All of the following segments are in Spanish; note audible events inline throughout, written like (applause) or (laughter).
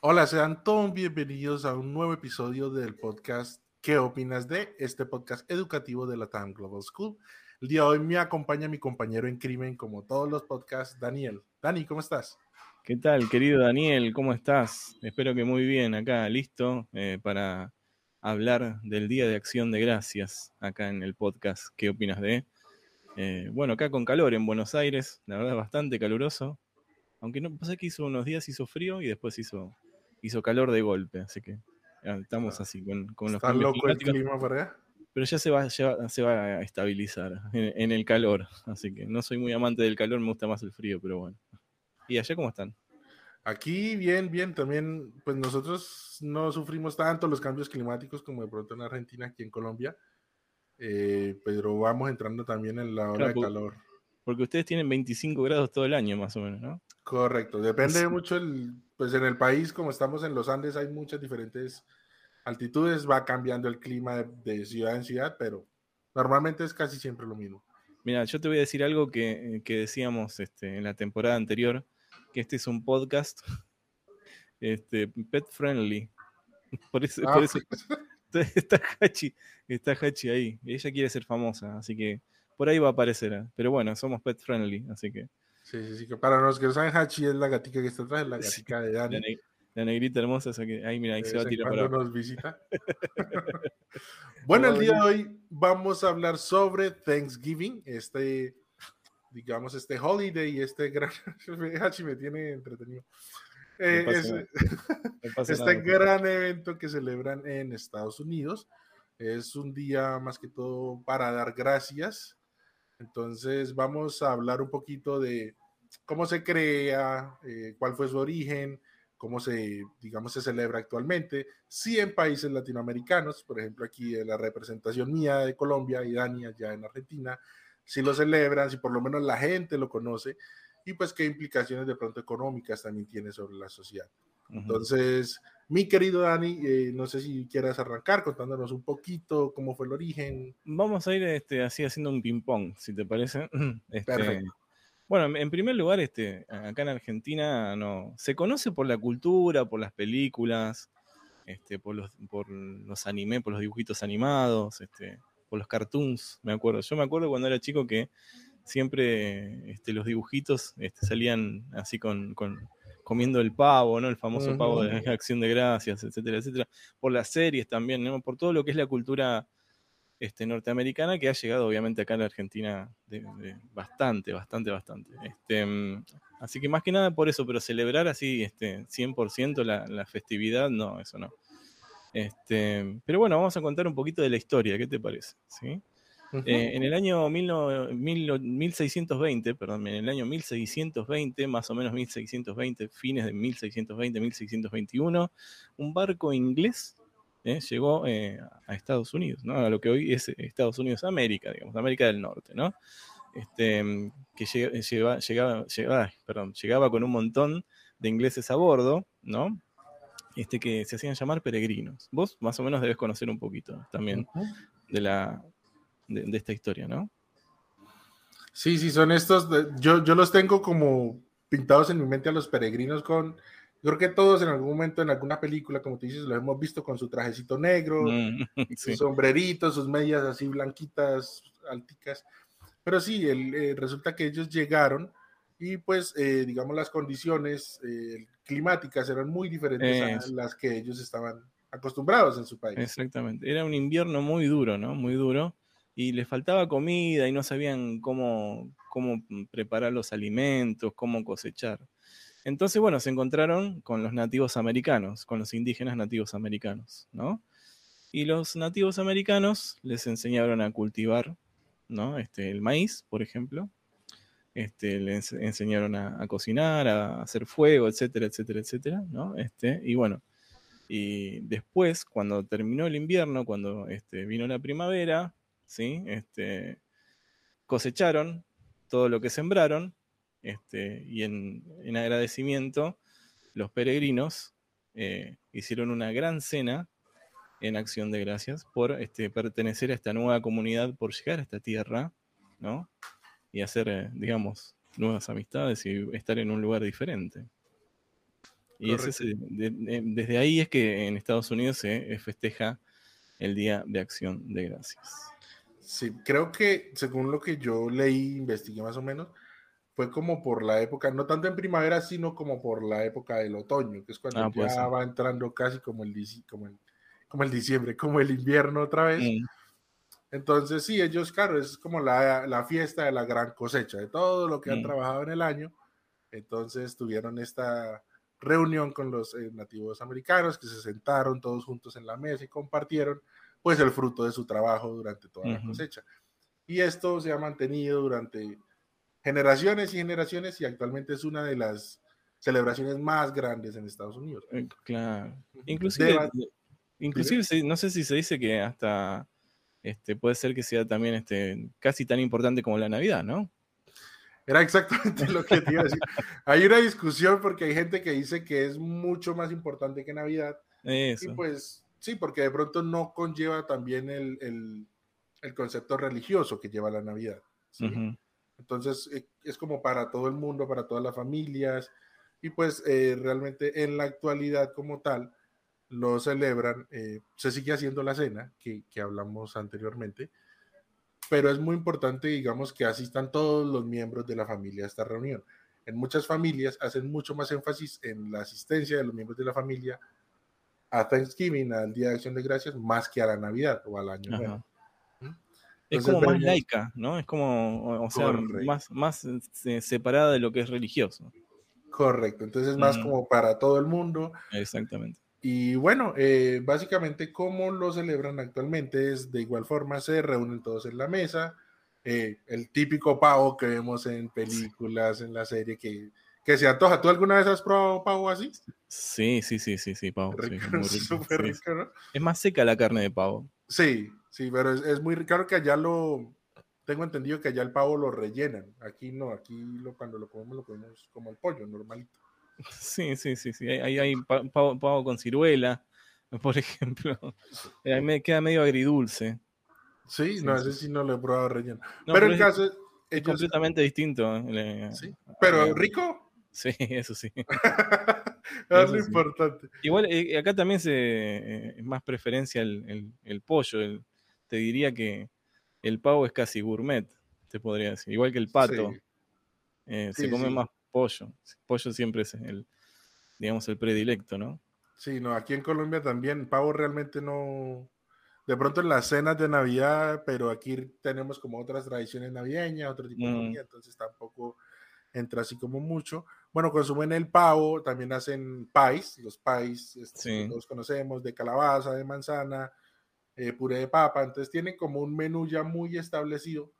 Hola, sean todos bienvenidos a un nuevo episodio del podcast ¿Qué opinas de este podcast educativo de la Time Global School? El día de hoy me acompaña mi compañero en crimen, como todos los podcasts, Daniel. Dani, ¿cómo estás? ¿Qué tal, querido Daniel? ¿Cómo estás? Espero que muy bien acá, listo eh, para hablar del Día de Acción de Gracias acá en el podcast. ¿Qué opinas de? Eh, bueno, acá con calor en Buenos Aires, la verdad bastante caluroso. Aunque no pasa que hizo unos días hizo frío y después hizo, hizo calor de golpe, así que estamos así con, con los ¿Está loco el clima por allá? Pero ya se va, ya se va a estabilizar en, en, el calor, así que no soy muy amante del calor, me gusta más el frío, pero bueno. ¿Y allá cómo están? Aquí bien, bien, también, pues nosotros no sufrimos tanto los cambios climáticos como de pronto en Argentina, aquí en Colombia, eh, pero vamos entrando también en la hora de calor. Porque ustedes tienen 25 grados todo el año, más o menos, ¿no? Correcto, depende mucho, el, pues en el país, como estamos en los Andes, hay muchas diferentes altitudes, va cambiando el clima de, de ciudad en ciudad, pero normalmente es casi siempre lo mismo. Mira, yo te voy a decir algo que, que decíamos este, en la temporada anterior, que este es un podcast (laughs) este, pet friendly. (laughs) Por eso, Ah, por eso pues, (laughs) está Hachi, está Hachi ahí. Ella quiere ser famosa, así que por ahí va a aparecer. ¿eh? Pero bueno, somos pet friendly, así que Sí, sí, sí, que para los que no saben, Hachi es la gatica que está atrás, la (laughs) Sí, gatica de la, Dani. ne- la negrita hermosa, esa que ahí mira, ahí de se va a tirar para nos visita. (laughs) (laughs) bueno, el día de hoy vamos a hablar sobre Thanksgiving, este, digamos, este holiday, este gran... Hachi me tiene entretenido. Eh, es-. No este nada. gran evento que celebran en Estados Unidos. Es un día más que todo para dar gracias. Entonces vamos a hablar un poquito de cómo se crea, eh, cuál fue su origen, cómo se, digamos, se celebra actualmente. Sí en países latinoamericanos, por ejemplo aquí en la representación mía de Colombia y Dani allá en Argentina, si lo celebran, si por lo menos la gente lo conoce y pues qué implicaciones de pronto económicas también tiene sobre la sociedad. Entonces, mi querido Dani, eh, no sé si quieras arrancar contándonos un poquito cómo fue el origen. Vamos a ir este, así haciendo un ping-pong, si te parece. (clears throat) Este, Perfecto. bueno, en- primer lugar, este, acá en Argentina no, se conoce por la cultura, por las películas, este, por los, por los anime, por los dibujitos animados, este, por los cartoons, me acuerdo. Yo me acuerdo cuando era chico que siempre este, los dibujitos este, salían así con, con- comiendo el pavo, ¿no? El famoso pavo de Acción de Gracias, etcétera, etcétera. Por las series también, ¿no? Por todo lo que es la cultura este, norteamericana que ha llegado obviamente acá a la Argentina de, de bastante, bastante, bastante. Este, así que más que nada por eso, pero celebrar así este, 100% la, la festividad, no, eso no. Este, pero bueno, vamos a contar un poquito de la historia, ¿qué te parece? ¿Sí? Eh, en el año mil no- mil- 1620, perdón, en el año 1620, más o menos 1620, fines de 1620, 1621, un barco inglés eh, llegó eh, a Estados Unidos, ¿no? a lo que hoy es Estados Unidos América, digamos, América del Norte, ¿no? Este, que lleva- llegaba, llegaba, ay, perdón, llegaba con un montón de ingleses a bordo, ¿no? Este, que se hacían llamar peregrinos. Vos más o menos debes conocer un poquito también Ujú. de la de, de esta historia, ¿no? Sí, sí, son estos. yo, yo los tengo como pintados en mi mente a los peregrinos con. Yo creo que todos en algún momento, en alguna película, como tú dices, los hemos visto con su trajecito negro, Mm, (laughs) sí. sus sombreritos, sus medias así blanquitas, alticas. Pero sí, el, eh, resulta que ellos llegaron y pues, eh, digamos, las condiciones eh, climáticas eran muy diferentes a las que ellos estaban acostumbrados en su país. Exactamente. Era un invierno muy duro, ¿no? Muy duro. Y les faltaba comida y no sabían cómo, cómo preparar los alimentos, cómo cosechar. Entonces, bueno, se encontraron con los nativos americanos, con los indígenas nativos americanos, ¿no? Y los nativos americanos les enseñaron a cultivar, ¿no? Este, el maíz, por ejemplo. Este, les enseñaron a, cocinar, a hacer fuego, etcétera, etcétera, etcétera, ¿no? Este, y bueno, y después, cuando terminó el invierno, cuando este, vino la primavera, ¿sí? Este, cosecharon todo lo que sembraron, este, y en, en agradecimiento, los peregrinos eh, hicieron una gran cena en acción de gracias por este, pertenecer a esta nueva comunidad, por llegar a esta tierra, ¿no? Y hacer, eh, digamos, nuevas amistades y estar en un lugar diferente. Y desde ahí es que en Estados Unidos se festeja el Día de Acción de Gracias. Sí, creo que según lo que yo leí, investigué más o menos, fue como por la época, no tanto en primavera, sino como por la época del otoño, que es cuando ah, ya va entrando casi como el, como el, como el diciembre, como el invierno otra vez. Mm. Entonces, sí, ellos, claro, es como la, la, fiesta de la gran cosecha, de todo lo que han trabajado en el año. Entonces tuvieron esta reunión con los eh, nativos americanos que se sentaron todos juntos en la mesa y compartieron pues el fruto de su trabajo durante toda la cosecha. Y esto se ha mantenido durante generaciones y generaciones y actualmente es una de las celebraciones más grandes en Estados Unidos. Eh, claro. Inclusive, inclusive no sé si se dice que hasta este, puede ser que sea también este, casi tan importante como la Navidad, ¿no? Era exactamente lo que te iba a decir. (laughs) hay una discusión porque hay gente que dice que es mucho más importante que Navidad. Eso. Y pues Sí, porque de pronto no conlleva también el, concepto religioso que lleva la Navidad. Entonces eh, es como para todo el mundo, para todas las familias, y pues eh, realmente en la actualidad como tal lo celebran, eh, se sigue haciendo la cena que, que, hablamos anteriormente, pero es muy importante, digamos, que asistan todos los miembros de la familia a esta reunión. En muchas familias hacen mucho más énfasis en la asistencia de los miembros de la familia a Thanksgiving, al Día de Acción de Gracias, más que a la Navidad o al Año Nuevo. es como más laica, ¿no? Es como, o sea, más, más eh, separada de lo que es religioso. Correcto, entonces es más como para todo el mundo. Exactamente. Y bueno, eh, básicamente cómo lo celebran actualmente es de igual forma, se reúnen todos en la mesa, eh, el típico pavo que vemos en películas, en la serie, que que se antoja. ¿Tú alguna vez has probado pavo así? Sí, sí, sí, sí, sí, pavo. (laughs) Es más seca la carne de pavo. Sí, sí, pero es, muy rico. Claro que allá lo, tengo entendido que allá el pavo lo rellenan. Aquí no, aquí lo, cuando lo comemos lo comemos como el pollo, normalito. (laughs) Sí, sí, sí, sí. Hay, hay pavo, con ciruela, (laughs) por ejemplo. A mí me queda medio agridulce. Sí, no, ese sí no lo he probado relleno. pero, en caso... Es completamente distinto. ¿Sí? Pero rico. Sí, (laughs) eso sí. (laughs) es lo importante. Igual eh, acá también se, eh, es más preferencia el, pollo. te diría que el pavo es casi gourmet, te podría decir. Igual que el pato. Eh, se come más pollo. Pollo siempre es el, digamos, el predilecto, ¿no? Sí, no, aquí en Colombia también pavo realmente no, de pronto en las cenas de Navidad, pero aquí tenemos como otras tradiciones navideñas, otro tipo de comida, entonces tampoco entra así como mucho. Bueno, consumen el pavo, también hacen pais, los pais, este, los conocemos, de calabaza, de manzana, eh, puré de papa, entonces tienen como un menú ya muy establecido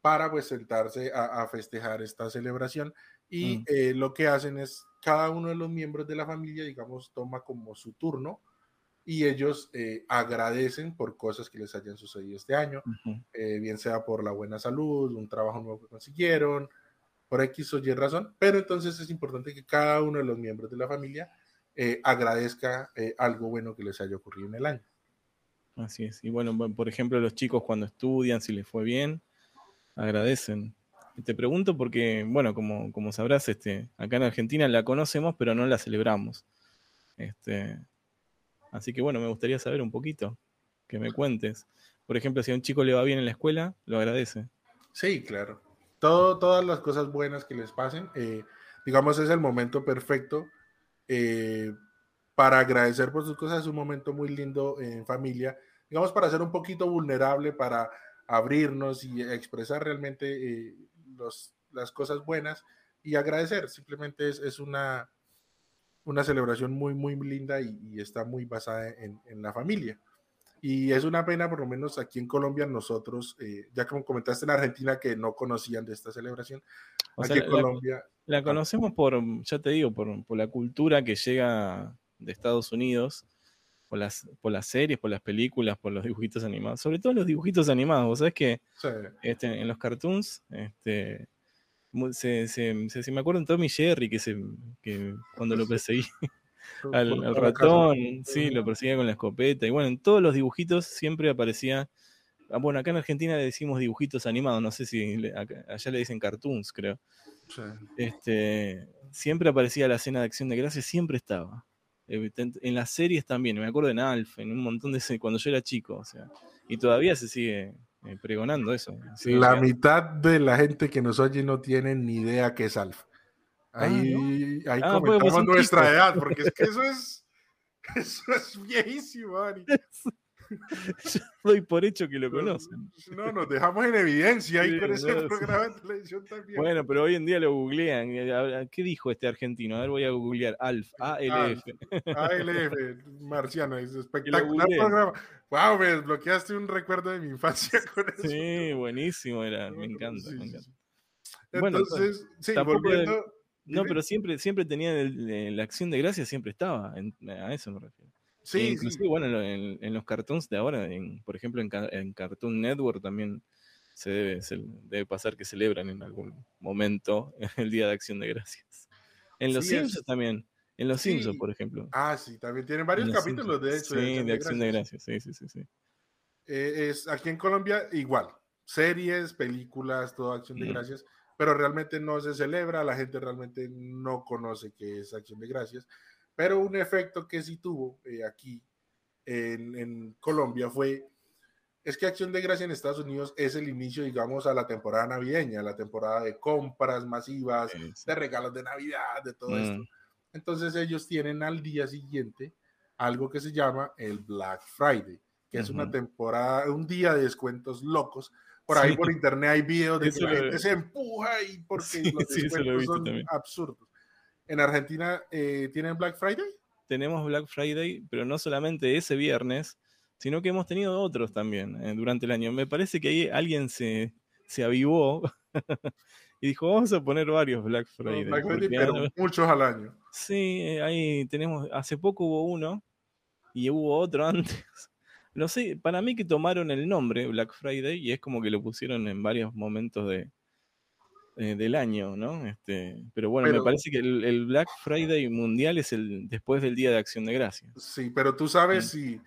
para pues sentarse a, festejar esta celebración y mm. eh, lo que hacen es cada uno de los miembros de la familia, digamos, toma como su turno y ellos eh, agradecen por cosas que les hayan sucedido este año, bien sea por la buena salud, un trabajo nuevo que consiguieron, por X o Y razón, pero entonces es importante que cada uno de los miembros de la familia eh, agradezca eh, algo bueno que les haya ocurrido en el año. Así es. Y bueno, por ejemplo, los chicos cuando estudian, si les fue bien, agradecen. te pregunto porque, bueno, como, como sabrás, este, acá en Argentina la conocemos, pero no la celebramos. Este, así que bueno, me gustaría saber un poquito, que me cuentes. Por ejemplo, si a un chico le va bien en la escuela, lo agradece. Sí, claro todas las cosas buenas que les pasen, eh, digamos, es el momento perfecto eh, para agradecer por sus cosas. Es un momento muy lindo en familia, digamos, para ser un poquito vulnerable, para abrirnos y expresar realmente eh, las cosas buenas y agradecer. Simplemente es, una, una celebración muy, muy linda y, está muy basada en la familia. Y es una pena, por lo menos aquí en Colombia, nosotros, eh, ya como comentaste en Argentina, que no conocían de esta celebración. aquí en Colombia. La, conocemos por, ya te digo, por, la cultura que llega de Estados Unidos, por las, por las series, por las películas, por los dibujitos animados, sobre todo los dibujitos animados. Vos sabés que este, en los cartoons, este, se, se, me acuerdo en Tommy Jerry que, se, que cuando lo (laughs) perseguí. Al, ratón, sí, lo perseguía con la escopeta. Y bueno, en todos los dibujitos siempre aparecía ah, bueno, acá en Argentina le decimos dibujitos animados, no sé si allá le dicen cartoons, creo. Este, siempre aparecía la escena de acción de gracias, siempre estaba. En las series también, me acuerdo en Alf, en un montón de cuando yo era chico, o sea, y todavía se sigue eh, pregonando eso. la mitad de la gente que nos oye no tiene ni idea qué es Alf. Ah, ahí, ahí ah, pues, comentamos nuestra edad, porque es que (laughs) eso es, eso es viejísimo, Ari. Yo (laughs) doy por hecho que lo conocen. No, nos dejamos en evidencia ahí con ese programa de televisión también. Bueno, pero hoy en día lo googlean. ¿Qué dijo este argentino? A ver, voy a googlear. Alf, ALF. ALF, marciano, es espectacular programa. Wow, me desbloqueaste un recuerdo de mi infancia (laughs) con eso. Sí, buenísimo era, me encanta, me encanta. Entonces, sí, volviendo. No, pero siempre, siempre tenía la acción de gracia, siempre estaba. a eso me refiero. Sí, inclusive, bueno, en, los cartoons de ahora, en, por ejemplo, en, Cartoon Network también se debe, debe pasar que celebran en algún momento (laughs) el Día de Acción de Gracias. En Los Simpsons también. En Los Simpsons, por ejemplo. Ah, sí, también tienen varios capítulos, de hecho. Sí, de Acción de Gracias, sí, sí, sí. sí. Eh, es, aquí en Colombia igual. Series, películas, todo Acción de Gracias pero realmente no se celebra, la gente realmente no conoce qué es Acción de Gracias. Pero un efecto que sí tuvo eh, aquí en, Colombia fue, es que Acción de Gracia en Estados Unidos es el inicio, digamos, a la temporada navideña, la temporada de compras masivas, de regalos de Navidad, de todo esto. Mm. Entonces ellos tienen al día siguiente algo que se llama el Black Friday, que es una temporada, un día de descuentos locos. Por ahí por internet hay videos de que la gente se empuja y porque los descuentos son absurdos. ¿En Argentina eh, tienen Black Friday? Tenemos Black Friday, pero no solamente ese viernes, sino que hemos tenido otros también eh, durante el año. Me parece que ahí alguien se, se avivó (laughs) y dijo, vamos a poner varios Black Friday. Black Friday pero muchos al año. Sí, eh, ahí tenemos, hace poco hubo uno y hubo otro (laughs) antes. No sé, para mí que tomaron el nombre Black Friday y es como que lo pusieron en varios momentos de, eh, del año, ¿no? Este, pero bueno, me parece que el, Black Friday mundial es el después del Día de Acción de Gracias. Sí, pero tú sabes si,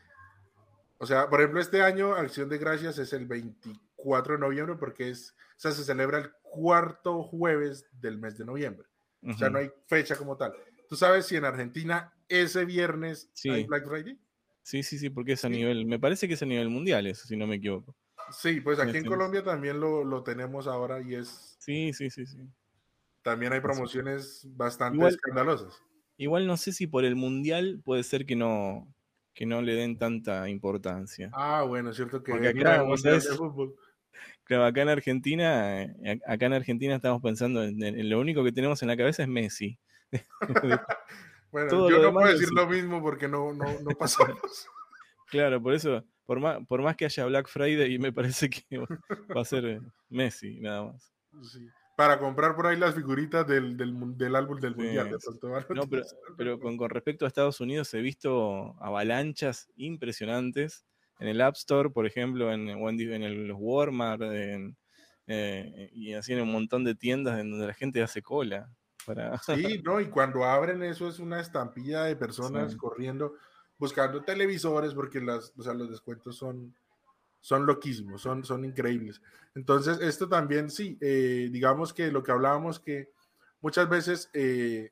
o sea, por ejemplo, este año Acción de Gracias es el 24 de noviembre porque es, o sea, se celebra el cuarto jueves del mes de noviembre. O sea, no hay fecha como tal. ¿Tú sabes si en Argentina ese viernes hay Black Friday? Sí, sí, sí, porque es a nivel, me parece que es a nivel mundial eso, si no me equivoco. Sí, pues aquí en Colombia también lo, tenemos ahora y es... Sí, sí, sí, sí. También hay promociones bastante escandalosas. Igual no sé si por el Mundial puede ser que no, que no le den tanta importancia. Ah, bueno, es cierto que... Porque acá, Claro, acá en Argentina, eh, acá en Argentina estamos pensando en, lo único que tenemos en la cabeza es Messi. (laughs) (laughs) (laughs) bueno, yo no puedo decir lo mismo porque no, no, (laughs) no pasamos. claro, por eso por más, por más que haya Black Friday, me parece que (laughs) va a ser eh, Messi, nada más. Para comprar por ahí las figuritas del, del, álbum del Mundial. no, pero, pero con, con, respecto a Estados Unidos he visto avalanchas impresionantes en el App Store, por ejemplo, en, en el Walmart, eh, y así en un montón de tiendas en donde la gente hace cola. Para... (laughs) Sí, (laughs) no, y cuando abren eso es una estampilla de personas corriendo buscando televisores porque las, o sea, los descuentos son, son loquísimos, son, son increíbles. Entonces, esto también sí, eh, digamos que lo que hablábamos que muchas veces eh,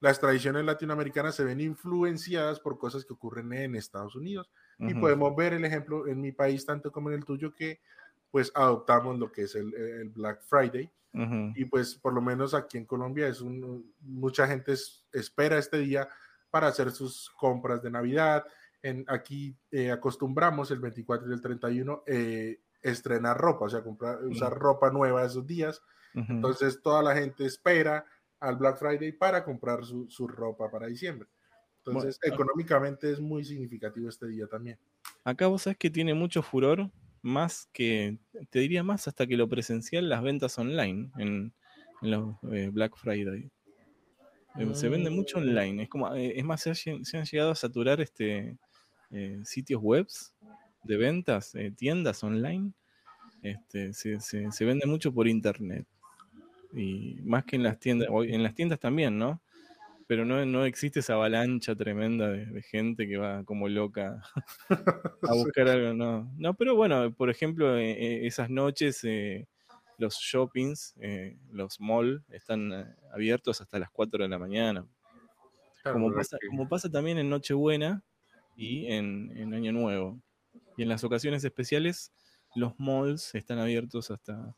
las tradiciones latinoamericanas se ven influenciadas por cosas que ocurren en Estados Unidos. Y podemos ver el ejemplo en mi país, tanto como en el tuyo, que pues adoptamos lo que es el, el Black Friday. Y pues por lo menos aquí en Colombia es un, mucha gente espera este día para hacer sus compras de Navidad. En, aquí eh, acostumbramos el 24 y el 31 eh, estrenar ropa, o sea, comprar, usar ropa nueva esos días. Entonces toda la gente espera al Black Friday para comprar su, su ropa para diciembre. Entonces, económicamente es muy significativo este día también. Acá vos sabes que tiene mucho furor, más que, te diría más hasta que lo presencial, las ventas online en, los eh, Black Friday. Eh, se vende mucho online. Es como, eh, es más, se, han llegado a saturar este sitios webs de ventas, tiendas online. Este, se, vende mucho por internet. Y más que en las tiendas, en las tiendas también, ¿no? Pero no, no existe esa avalancha tremenda de, gente que va como loca a (laughs) buscar algo, no. No, pero bueno, por ejemplo, eh, eh, esas noches eh, los shoppings, los malls están abiertos hasta las 4 de la mañana. como, pasa, como pasa también en Nochebuena y en, en Año Nuevo. Y en las ocasiones especiales, los malls están abiertos hasta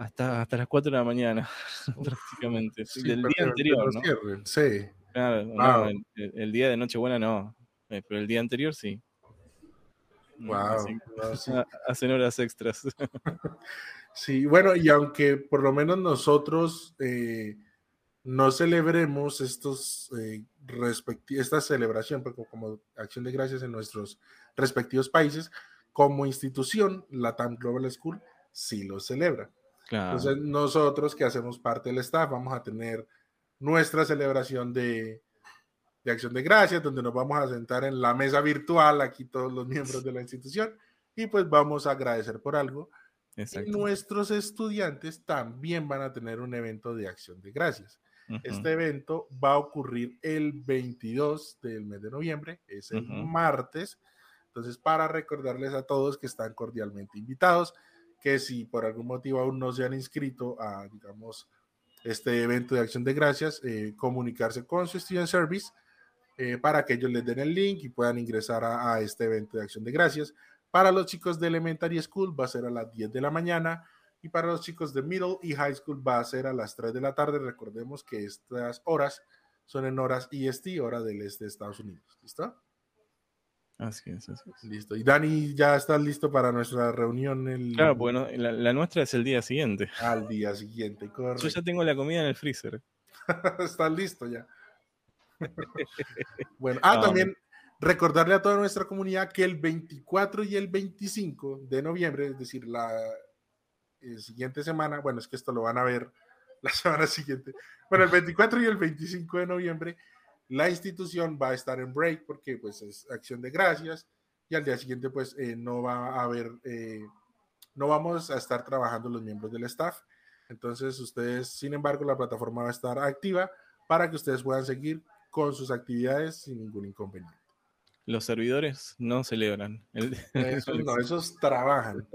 hasta, hasta las 4 de la mañana, (laughs) prácticamente. del día anterior, ¿no? sí. Claro, no, el, día de Nochebuena no, eh, pero el día anterior sí. Wow. Hacen horas extras. (laughs) (laughs) sí, bueno, y aunque por lo menos nosotros eh, no celebremos estos eh, esta celebración como, como acción de gracias en nuestros respectivos países, como institución, la TAM Global School sí lo celebra. Entonces, nosotros que hacemos parte del staff vamos a tener nuestra celebración de, de acción de gracias, donde nos vamos a sentar en la mesa virtual, aquí todos los miembros de la institución, y pues vamos a agradecer por algo. Y nuestros estudiantes también van a tener un evento de acción de gracias. Este evento va a ocurrir el 22 del mes de noviembre, es el martes. Entonces, para recordarles a todos que están cordialmente invitados, que si por algún motivo aún no se han inscrito a, digamos, este evento de acción de gracias, eh, comunicarse con su Student Service eh, para que ellos les den el link y puedan ingresar a, este evento de acción de gracias. Para los chicos de Elementary School va a ser a las 10 de la mañana y para los chicos de Middle y High School va a ser a las 3 de la tarde. Recordemos que estas horas son en horas EST, hora del este de Estados Unidos. ¿Listo? Así es, así es. Listo. Y Dani, ¿ya está listo para nuestra reunión? El... Claro, bueno, la, nuestra es el día siguiente. Al día siguiente, correcto. Yo ya tengo la comida en el freezer. (laughs) está listo ya. (laughs) bueno, ah, también recordarle a toda nuestra comunidad que el 24 y el 25 de noviembre, es decir, la eh, siguiente semana, bueno, es que esto lo van a ver la (laughs) semana siguiente. Bueno, el 24 y el 25 de noviembre la institución va a estar en break porque pues es acción de gracias y al día siguiente pues eh, no va a haber, eh, no vamos a estar trabajando los miembros del staff. Entonces ustedes, sin embargo, la plataforma va a estar activa para que ustedes puedan seguir con sus actividades sin ningún inconveniente. Los servidores no celebran. Esos no, (laughs) esos trabajan.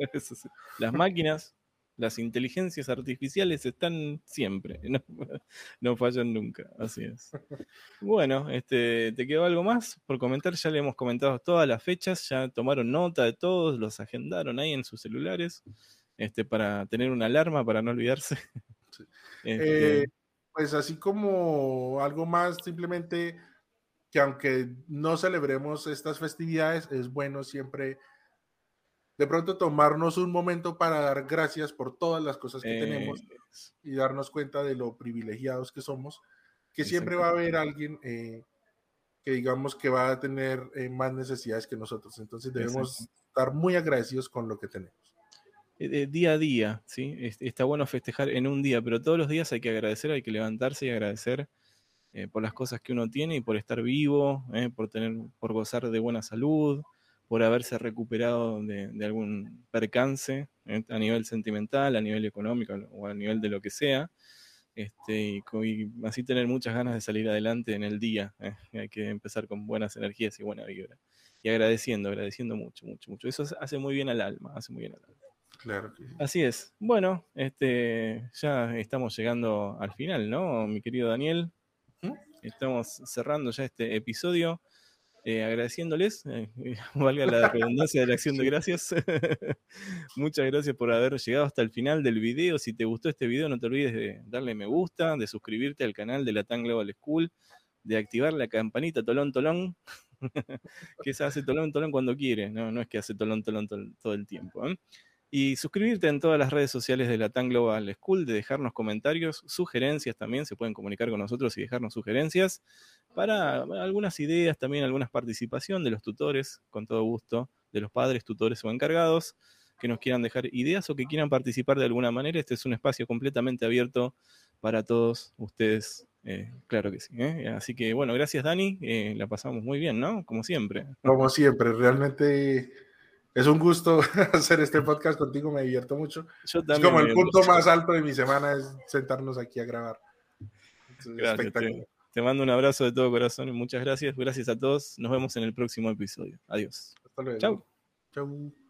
Las máquinas las inteligencias artificiales están siempre, (laughs) no, fallan nunca, así es. Bueno, este, ¿te quedó algo más por comentar? Ya le hemos comentado todas las fechas, ya tomaron nota de todos, los agendaron ahí en sus celulares, este, para tener una alarma, para no olvidarse. (laughs) Este eh, pues así como algo más, simplemente que aunque no celebremos estas festividades, es bueno siempre de pronto tomarnos un momento para dar gracias por todas las cosas que tenemos y darnos cuenta de lo privilegiados que somos, que siempre va a haber alguien eh, que digamos que va a tener eh, más necesidades que nosotros. Entonces debemos estar muy agradecidos con lo que tenemos. Eh, día a día, ¿sí? Está bueno festejar en un día, pero todos los días hay que agradecer, hay que levantarse y agradecer por las cosas que uno tiene y por estar vivo, por, tener, por gozar de buena salud, por haberse recuperado de, algún percance eh, a nivel sentimental, a nivel económico o a nivel de lo que sea. Este, y, así tener muchas ganas de salir adelante en el día. Eh. Hay que empezar con buenas energías y buena vibra. Y agradeciendo, agradeciendo mucho, mucho, mucho. Eso hace muy bien al alma, hace muy bien al alma. Claro Así es. Bueno, este, ya estamos llegando al final, ¿no, mi querido Daniel? ¿Mm? Estamos cerrando ya este episodio. Eh, agradeciéndoles, eh, (laughs) valga la redundancia de la acción de gracias. (laughs) Muchas gracias por haber llegado hasta el final del video. Si te gustó este video, no te olvides de darle me gusta, de suscribirte al canal de la TAN Global School, de activar la campanita tolón tolón, (laughs) que se hace tolón tolón cuando quiere, no, no es que hace tolón tolón todo el tiempo. ¿eh? Y suscribirte en todas las redes sociales de la TAN Global School, de dejarnos comentarios, sugerencias también, se pueden comunicar con nosotros y dejarnos sugerencias para algunas ideas, también algunas participación de los tutores, con todo gusto, de los padres, tutores o encargados, que nos quieran dejar ideas o que quieran participar de alguna manera. Este es un espacio completamente abierto para todos ustedes. Eh, claro que sí. ¿eh? Así que bueno, gracias Dani, eh, la pasamos muy bien, ¿no? Como siempre. Como siempre, realmente es un gusto (laughs) hacer este podcast contigo, me divierto mucho. Yo también es como el punto más alto de mi semana es sentarnos aquí a grabar. Gracias, Te mando un abrazo de todo corazón y muchas gracias. Gracias a todos. Nos vemos en el próximo episodio. Adiós. Hasta luego. Chau. Chau.